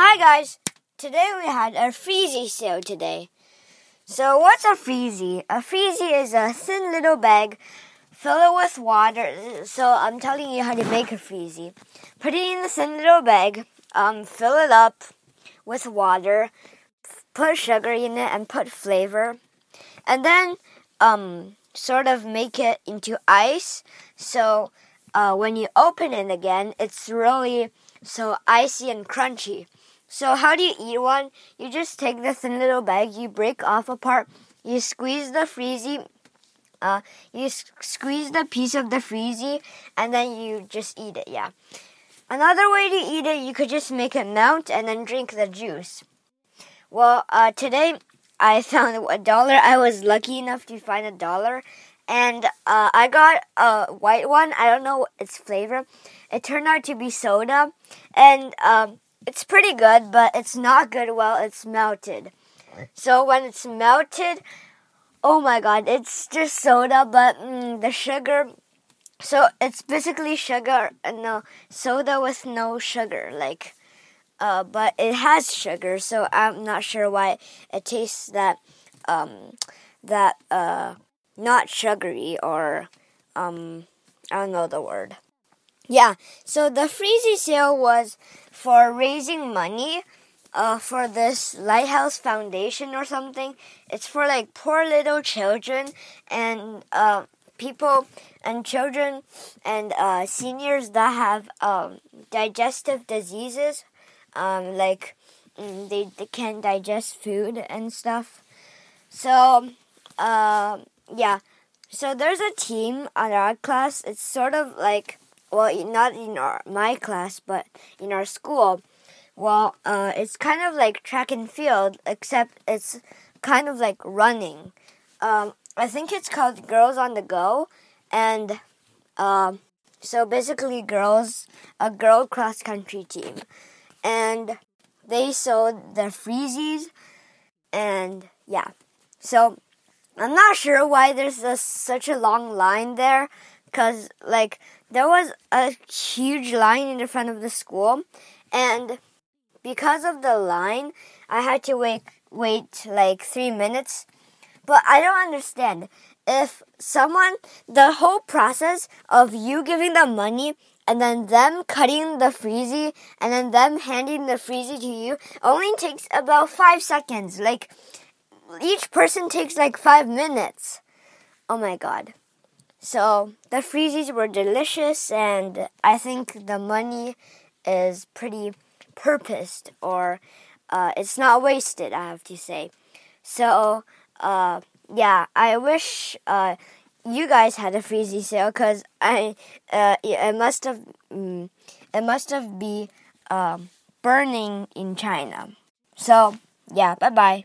Hi guys! Today we had a freezy sale today. So what's a freezy? A freezy is a thin little bag, fill it with water. So I'm telling you how to make a freezy. Put it in the thin little bag, um, fill it up with water, put sugar in it and put flavor. And then um, sort of make it into ice. So uh, when you open it again, it's really so icy and crunchy. So how do you eat one? You just take the thin little bag, you break off a part, you squeeze the freezy, uh, you squeeze the piece of the freezy, and then you just eat it. Yeah. Another way to eat it, you could just make it melt and then drink the juice. Well, uh, today I found a dollar. I was lucky enough to find a dollar, and uh, I got a white one. I don't know its flavor. It turned out to be soda, and um, it's pretty good, but it's not good while it's melted. So when it's melted, oh my god, it's just soda, but mm, the sugar. So it's basically sugar, no soda with no sugar, like. Uh, but it has sugar, so I'm not sure why it tastes that um, that uh, not sugary or um, I don't know the word. Yeah, so the freezy sale was for raising money uh, for this Lighthouse Foundation or something. It's for like poor little children and uh, people and children and uh, seniors that have um, digestive diseases, um, like mm, they, they can't digest food and stuff. So, uh, yeah. So there's a team on our class. It's sort of like well, not in our my class, but in our school. Well, uh, it's kind of like track and field, except it's kind of like running. Um, I think it's called Girls on the Go, and um, so basically, girls a girl cross country team, and they sold the freezies, and yeah, so I'm not sure why there's a, such a long line there because like there was a huge line in the front of the school and because of the line i had to wait wait like three minutes. But i don't understand. If someone the whole process of you giving them money and then them cutting the freezy and then them handing the freezy to you only takes about five seconds. Like each person takes like five minutes. Oh my god so the freezies were delicious, and I think the money is pretty purposed, or uh, it's not wasted. I have to say. So uh, yeah, I wish uh, you guys had a freezy sale because I uh, it must have mm, it must have be um, burning in China. So yeah, bye bye.